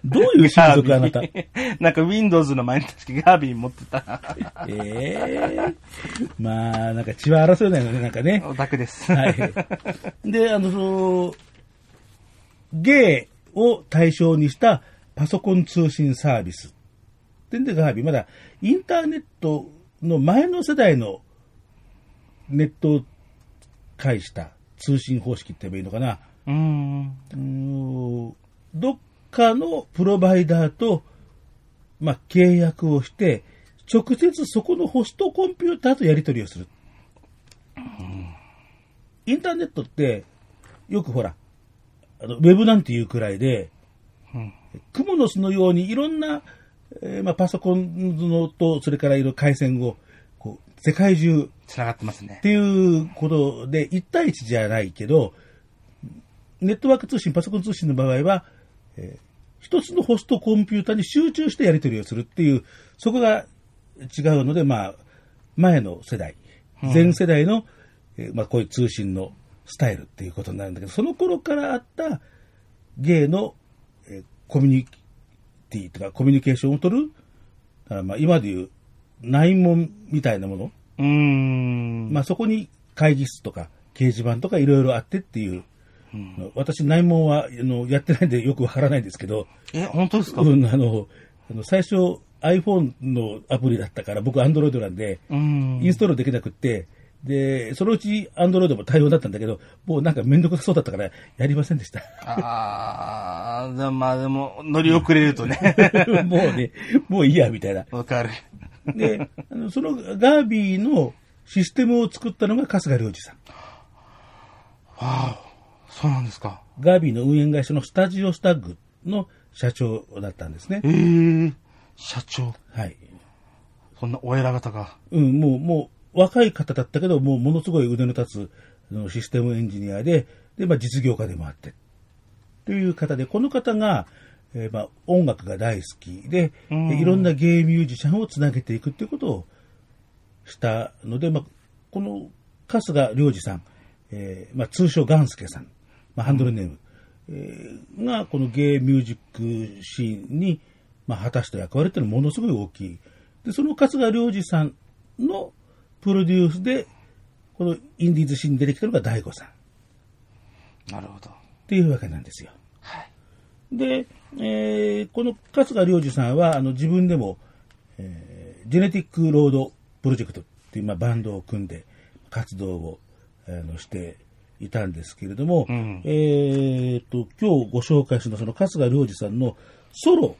Speaker 3: どういう親族あなた？え
Speaker 2: なんか Windows の前に確かガービー持ってた。
Speaker 3: えまあ、なんか血は争えないのね、なんかね。
Speaker 2: オタクです。
Speaker 3: はい。で、あの、その、ゲイを対象にしたパソコン通信サービス。でんでガービー、まだインターネットの前の世代のネットを介した通信方式って言えばいいのかな。
Speaker 2: うん
Speaker 3: どっかのプロバイダーと、まあ、契約をして、直接そこのホストコンピューターとやり取りをする。インターネットって、よくほら、あのウェブなんていうくらいで、クモの巣のようにいろんな、えーまあ、パソコンのと、それからいろいろ回線を、こう、世界中
Speaker 2: 繋がってますね
Speaker 3: っ。ていうことで、1対1じゃないけど、ネットワーク通信、パソコン通信の場合は、えー一つのホストコンピューターに集中してやり取りをするっていう、そこが違うので、まあ、前の世代、前世代の、えーまあ、こういう通信のスタイルっていうことになるんだけど、その頃からあった芸の、えーコミュニティとかコミュニケーションを取る、だからまあ今でいう内門みたいなもの、
Speaker 2: うーん。
Speaker 3: まあそこに会議室とか掲示板とかいろいろあってっていう、私内門はあのやってないんでよくわからないんですけど、
Speaker 2: え、本当ですか？
Speaker 3: うん、あの、あの最初 iPhone のアプリだったから僕 Android なんで、
Speaker 2: うん。
Speaker 3: インストールできなくって、で、そのうち Android も対応だったんだけど、もうなんかめんどくさそうだったからやりませんでした。
Speaker 2: ああ、でもまあでも、乗り遅れるとね。
Speaker 3: もうね、もういいや、みたいな。
Speaker 2: わかる。
Speaker 3: で、あのそのガービーのシステムを作ったのが春日良二さん。
Speaker 2: そうなんですか。
Speaker 3: ガービーの運営会社のスタジオスタッグの社長だったんですね
Speaker 2: ええ。社長。
Speaker 3: はい。
Speaker 2: そんなお偉方が。
Speaker 3: うん、もう、もう、若い方だったけど、もう、ものすごい腕の立つシステムエンジニアで、で、まあ、実業家でもあって、という方で、この方が、えーまあ、音楽が大好きで、いろんなゲイミュージシャンをつなげていくっていうことをしたので、まあ、この春日良二さん、えーまあ、通称ガンスケさん、まあ、ハンドルネーム、えーが、このゲイミュージックシーンに、まあ、果たした役割っていうのはものすごい大きい。で、その春日良二さんのプロデュースで、このインディーズシーンに出てきたのが大悟さんっ
Speaker 2: なるほど。
Speaker 3: ていうわけなんですよ。で、えーこの春日良二さんは、あの、自分でも、えージェネティックロードプロジェクトっていう、まあ、バンドを組んで活動を、あのしていたんですけれども、
Speaker 2: うん
Speaker 3: えーと、今日ご紹介するのはその春日良二さんのソロ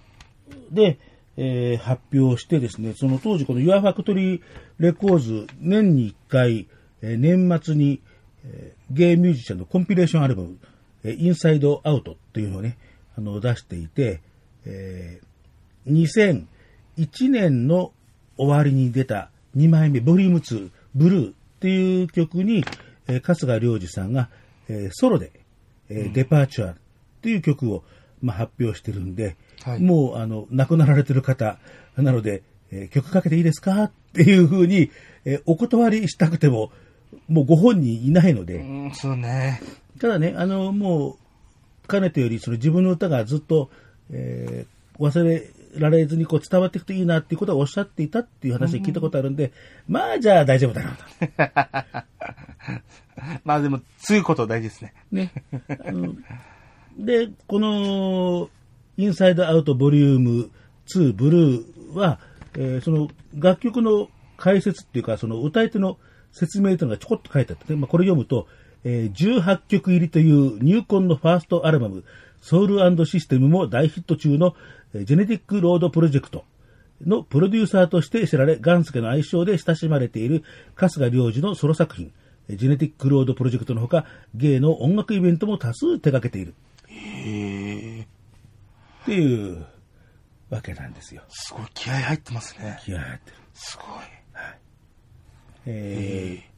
Speaker 3: で、えー発表してですね、その当時この Your Factory Records 年に1回、えー年末に、えーゲイミュージシャンのコンピレーションアルバム、えーインサイドアウトっていうのをね、あの出していて、えー2001年の終わりに出た2枚目、ボリューム2、ブルーっていう曲に、えー春日良二さんが、えーソロで、えーデパーチュアっていう曲を、まあ、発表してるんで、
Speaker 2: はい
Speaker 3: もう、あの、亡くなられてる方なので、えー曲かけていいですか？っていうふうに、えーお断りしたくても、もうご本人いないので、
Speaker 2: うん、そうね。
Speaker 3: ただね、あの、もう、かねてより、その自分の歌がずっと、えー忘れられずにこう伝わっていくといいなっていうことをおっしゃっていたっていう話を聞いたことあるんで、まあ、じゃあ大丈夫だなと。
Speaker 2: まあでも、強いこと大事ですね。
Speaker 3: ね。で、この、インサイドアウトボリューム2ブルーは、えーその楽曲の解説っていうか、その歌い手の説明というのがちょこっと書いてあって、まあ、これ読むと、えー18曲入りという入魂のファーストアルバム、ソウルシステムも大ヒット中の、ジェネティックロードプロジェクトのプロデューサーとして知られ、ガンスケの愛称で親しまれている春日良二のソロ作品、ジェネティックロードプロジェクトのほか、芸の音楽イベントも多数手掛けている
Speaker 2: へえ。
Speaker 3: っていうわけなんですよ。
Speaker 2: すごい気合入ってますね。
Speaker 3: 気合入ってる。
Speaker 2: すごい。
Speaker 3: えー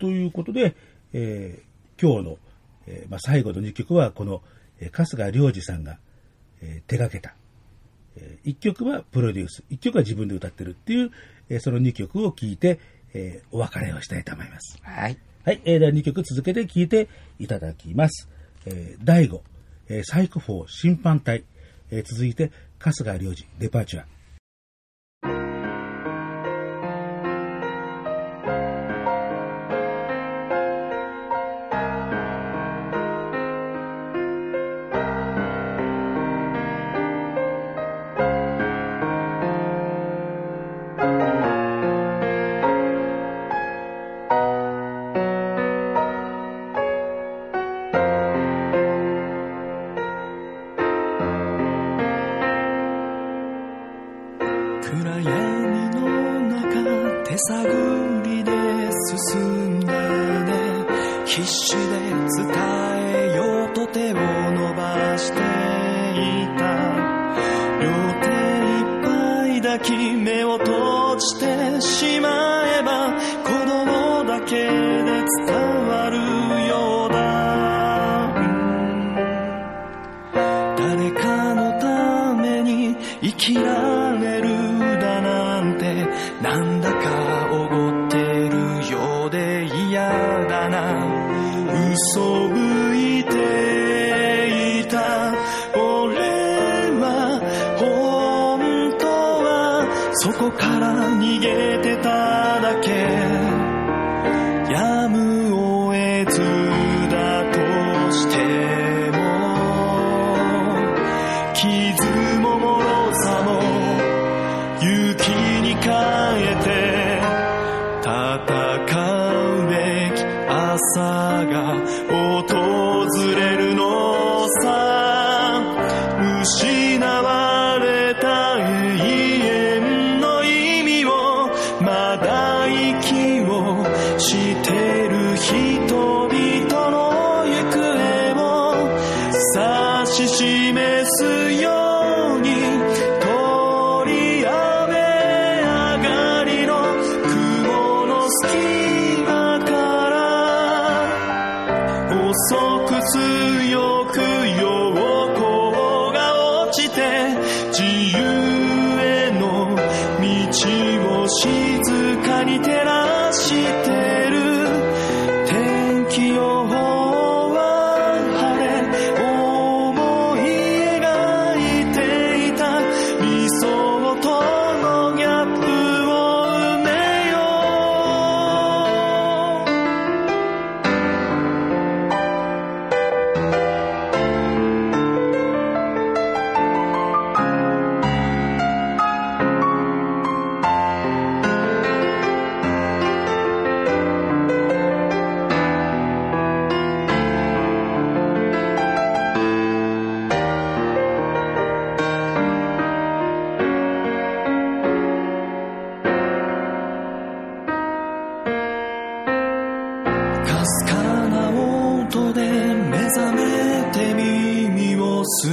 Speaker 3: ということで、えー今日の、えーまあ、最後の2曲は、この、えー春日良二さんが、えー手掛けた。え1曲はプロデュース、1曲は自分で歌ってるっていう、えーその2曲を聴いて、えーお別れをしたいと思います。
Speaker 2: はい。
Speaker 3: はい、えー、では2曲続けて聴いていただきます。えー、第5、えーサイコフォー審判隊、えー続いて、春日良二、デパーチュア。
Speaker 7: 傷も脆さも雪に変えて戦うべき朝が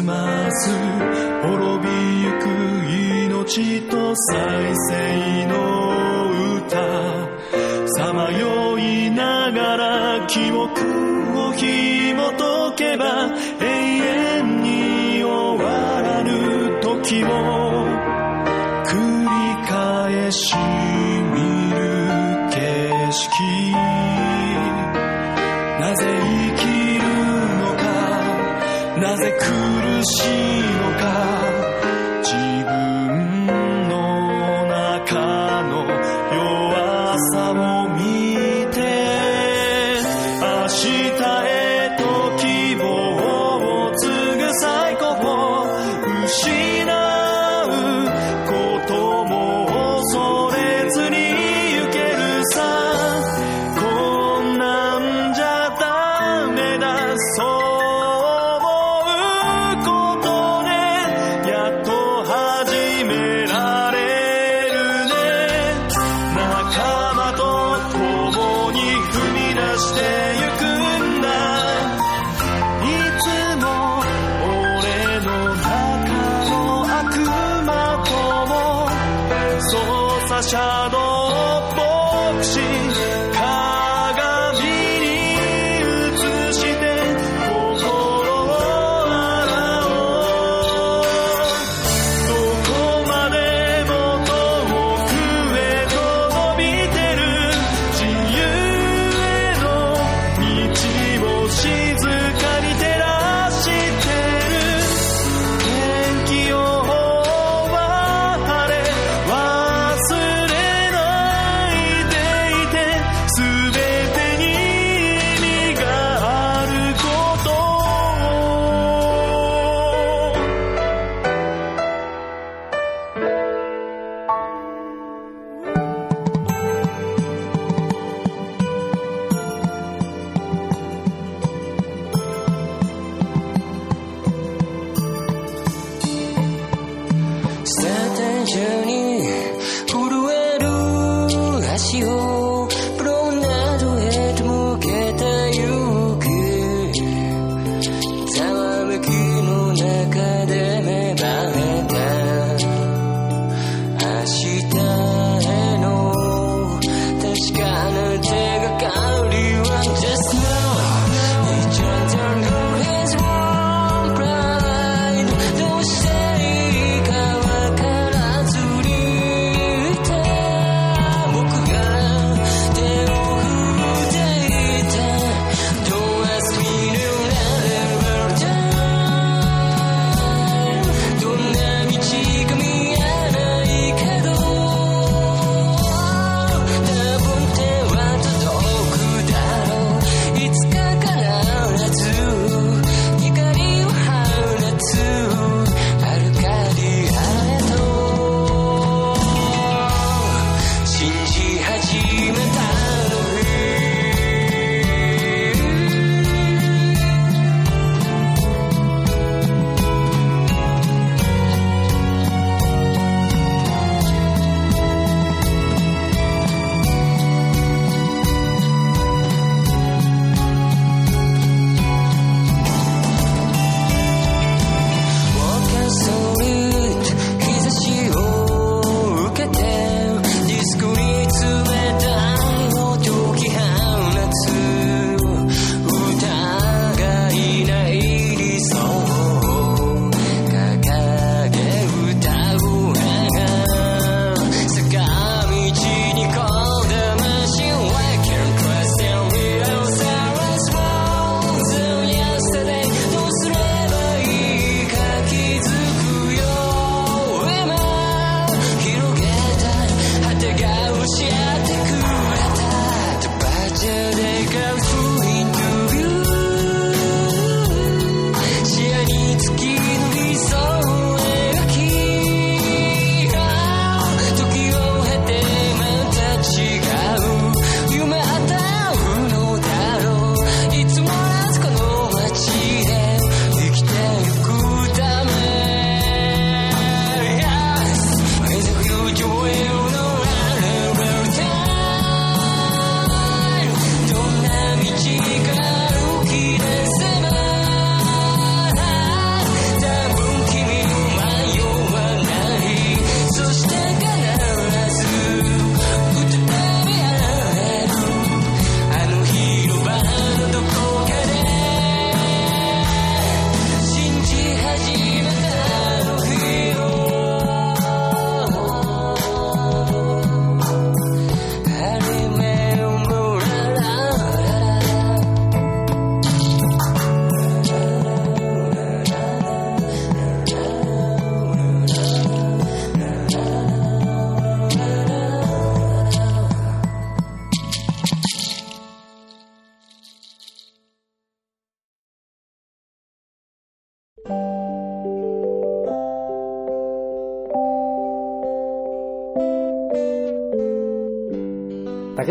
Speaker 7: ま滅びゆく命と再生の歌。さまよいながら記憶を紐解けば永遠に終わらぬ時を繰り返し。
Speaker 1: see.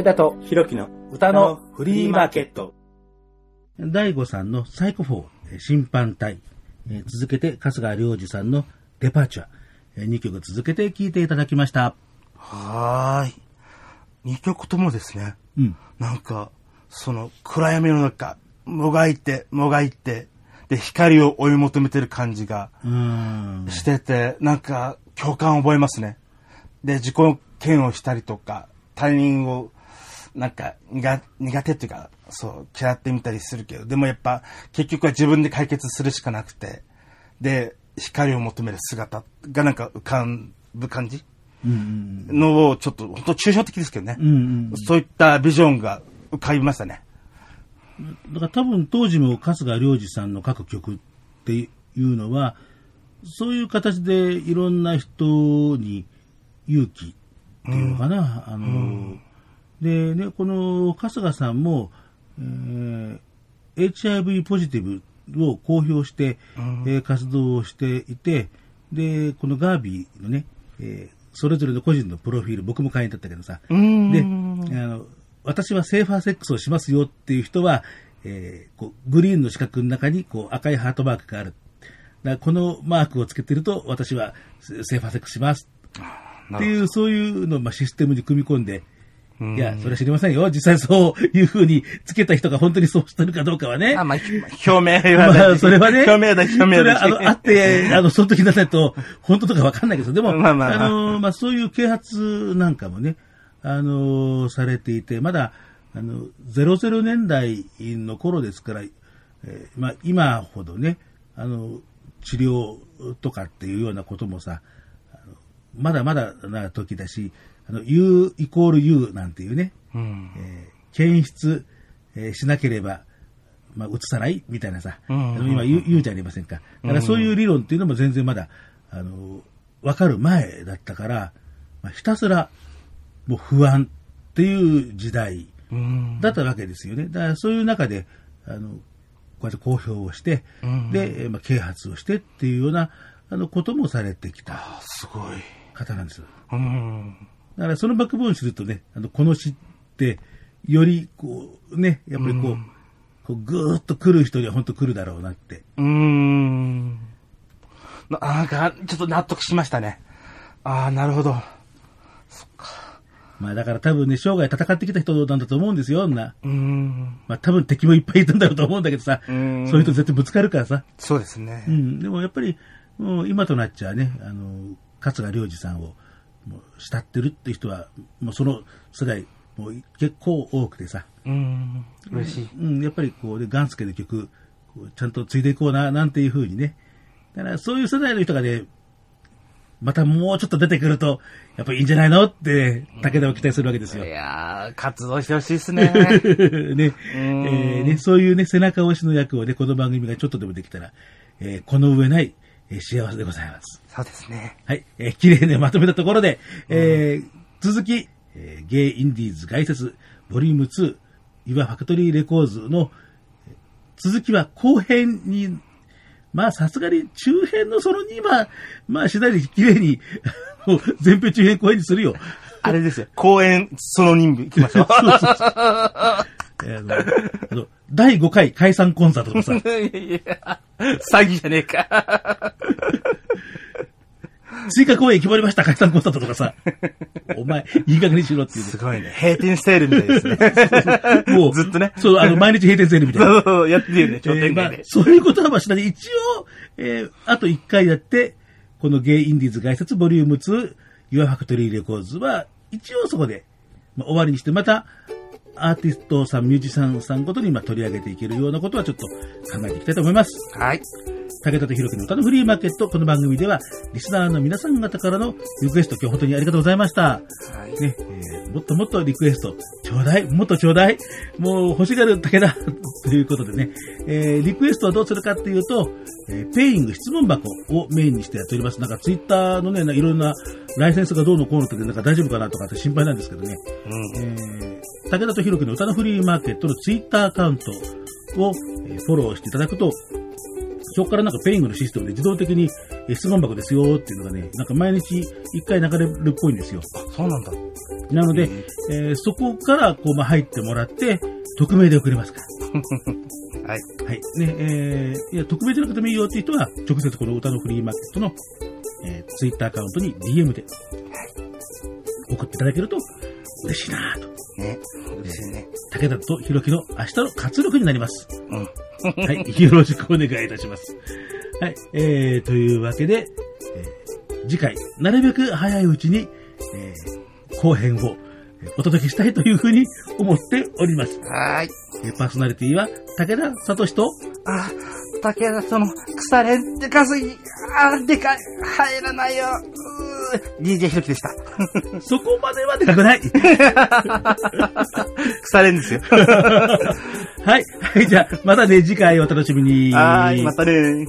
Speaker 1: 田と弘樹の歌のフリーマーケット。
Speaker 3: 大悟さんのサイコフォー、えー審判隊、えー続けて春日良二さんのデパーチャー、2曲続けて聴いていただきました。
Speaker 2: はーい。二曲ともですね、
Speaker 3: うん。
Speaker 2: なんか、その暗闇の中、もがいて、もがいて、で、光を追い求めてる感じが。してて、なんか共感を覚えますね。で、自己嫌悪したりとか、他人を、なんか苦、苦手っていうか、そう、嫌ってみたりするけど、でもやっぱ、結局は自分で解決するしかなくて、で、光を求める姿がなんか浮かぶ感じ？
Speaker 3: うんうん
Speaker 2: のを、ちょっと、本当抽象的ですけどね。
Speaker 3: うん。うんうん。
Speaker 2: そういったビジョンが浮かびましたね。
Speaker 3: だから多分当時も春日良二さんの書く曲っていうのは、そういう形でいろんな人に勇気っていうのかな。あの、でね、この春日さんも、えー HIV ポジティブを公表して、えー活動をしていて、で、このガービーのね、えーそれぞれの個人のプロフィール、僕も会員だったけどさ、で、あの、私はセーファーセックスをしますよっていう人は、えーこうグリーンの四角の中にこう赤いハートマークがある。だこのマークをつけてると、私はセセーファーセックスします。っていう、そういうのをまあシステムに組み込んでいや、それは知りませんよ。実際そういう風につけた人が本当にそうしてるかどうかはね。
Speaker 2: あ、まあ、ひ表明は
Speaker 3: まあ、それはね。
Speaker 2: 表明だ、表明だ。
Speaker 3: それは、あの、あって、あの、その時にないと、本当とかわかんないけど、でも、
Speaker 2: まあまあまあ
Speaker 3: の、まあ、そういう啓発なんかもね、あの、されていて、まだ、あの、00年代の頃ですから、えーまあ、今ほどね、あの、治療とかっていうようなこともさ、まだまだな時だし、あの、U イコール U なんていうね、
Speaker 2: うん。
Speaker 3: えー検出、えーしなければ、まあ、移さない？みたいなさ、
Speaker 2: うん
Speaker 3: あの今言う言うじゃありませんか。だからそういう理論っていうのも全然まだ、あの、わかる前だったから、まあ、ひたすら、もう不安っていう時代
Speaker 2: うん。
Speaker 3: だったわけですよね。だからそういう中で、あの、こうやって公表をして、
Speaker 2: うん
Speaker 3: で、えーまあ、啓発をしてっていうような、あの、こともされてきた
Speaker 2: すごい。
Speaker 3: 方なんです。
Speaker 2: うん。
Speaker 3: だからそのバックボーンを知るとね、あの、この詩って、より、こう、ね、やっぱりこう、こうぐーっと来る人には本当来るだろうなって。
Speaker 2: うーん。ななんか、ちょっと納得しましたね。ああ、なるほど。
Speaker 3: まあだから多分ね、生涯戦ってきた人なんだと思うんですよ、女。
Speaker 2: うーん。
Speaker 3: まあ多分敵もいっぱいいるんだろうと思うんだけどさ、そう
Speaker 2: うん
Speaker 3: いう人絶対ぶつかるからさ。
Speaker 2: そうですね
Speaker 3: う。ん、でもやっぱり、もう今となっちゃね、あの、桂良二さんを、もう慕ってるって人は、もうその世代、もう結構多くてさ、
Speaker 2: うーん。嬉しい。
Speaker 3: うん、やっぱりこうね、ガンスケの曲、こうちゃんと継いでいこうな、なんていう風にね。だからそういう世代の人がね、またもうちょっと出てくると、やっぱりいいんじゃないのって、武田を期待するわけですよ。
Speaker 2: いやー、活動してほしいですね。
Speaker 3: ね、えーね、そういうね、背中押しの役をね、この番組がちょっとでもできたら、えーこの上ない、えー幸せでございます。
Speaker 2: そうですね。
Speaker 3: はい、えー綺麗にまとめたところで、えー続き、えーゲイインディーズ外説、ボリューム2、岩ファクトリーレコーズの、えー続きは後編に、まあさすがに中編のその2は、まあ次第に綺麗に、もう前編中編後編にするよ。
Speaker 2: あれですよ。公演、その任務行きましょう。
Speaker 3: えーあのあの第5回解散コンサートとかさ、
Speaker 2: いやいや、詐欺じゃねえか。
Speaker 3: 追加公演決まりました解散コンサートとかさ、お前、いい加減にしろっていうね
Speaker 2: すごいね。閉店セールみたいですね。
Speaker 3: もう、
Speaker 2: ずっとね。
Speaker 3: そう、あの、毎日閉店セールみたいな。
Speaker 2: そうそう、やってるよね、商
Speaker 3: えーまあ
Speaker 2: 店街で。
Speaker 3: そういうことはまあしないで、一応、えーあと1回やって、このゲイインディーズ概説ボリューム2、ユアファクトリーレコーズは、一応そこで、まあ、終わりにして、また、アーティストさん、ミュージシャンさんごとにまあ取り上げていけるようなことはちょっと考えていきたいと思います。
Speaker 2: はい。
Speaker 3: 武田と弘樹の歌のフリーマーケット、この番組では、リスナーの皆さん方からのリクエスト、今日本当にありがとうございました。
Speaker 2: はい。
Speaker 3: ね、えーもっともっとリクエスト、ちょうだい、もっとちょうだい、もう欲しがるだけだ、ということでね、えーリクエストはどうするかっていうと、えーペイング質問箱をメインにしてやっております。なんかツイッターのね、ないろんなライセンスがどうのこうのってなんか大丈夫かなとかって心配なんですけどね、
Speaker 2: うん。
Speaker 3: えー武田と弘樹の歌のフリーマーケットのツイッターアカウントを、えーフォローしていただくと、そこからなんかペイングのシステムで自動的にえー質問箱ですよっていうのがね、なんか毎日一回流れるっぽいんですよ。
Speaker 2: そうなんだ。
Speaker 3: なので、えーそこからこう、まあ、入ってもらって、匿名で送れますから。
Speaker 2: はい。
Speaker 3: はい。ね、えーいや、匿名でなくてもいいよっていう人は、直接この歌のフリーマーケットの、えー、ツイッターアカウントに DM で送っていただけると嬉しいなぁと。
Speaker 2: ね。嬉しいね。
Speaker 3: 武田とひろきの明日の活力になります。
Speaker 2: うん。
Speaker 3: はい。よろしくお願いいたします。はい。えー、というわけで、えー次回、なるべく早いうちに、えー後編をお届けしたいというふうに思っております。
Speaker 2: はーい。
Speaker 3: えーパーソナリティは、武田聡と、
Speaker 2: あ、竹田その、腐れんでかすぎ、あ、でかい、入らないよ。うー DJ ひろきでした。
Speaker 3: そこまではでかくない。
Speaker 2: 腐れんですよ。
Speaker 3: はい。はい。じゃあ、またね、次回お楽しみに。
Speaker 2: はーい、またねー。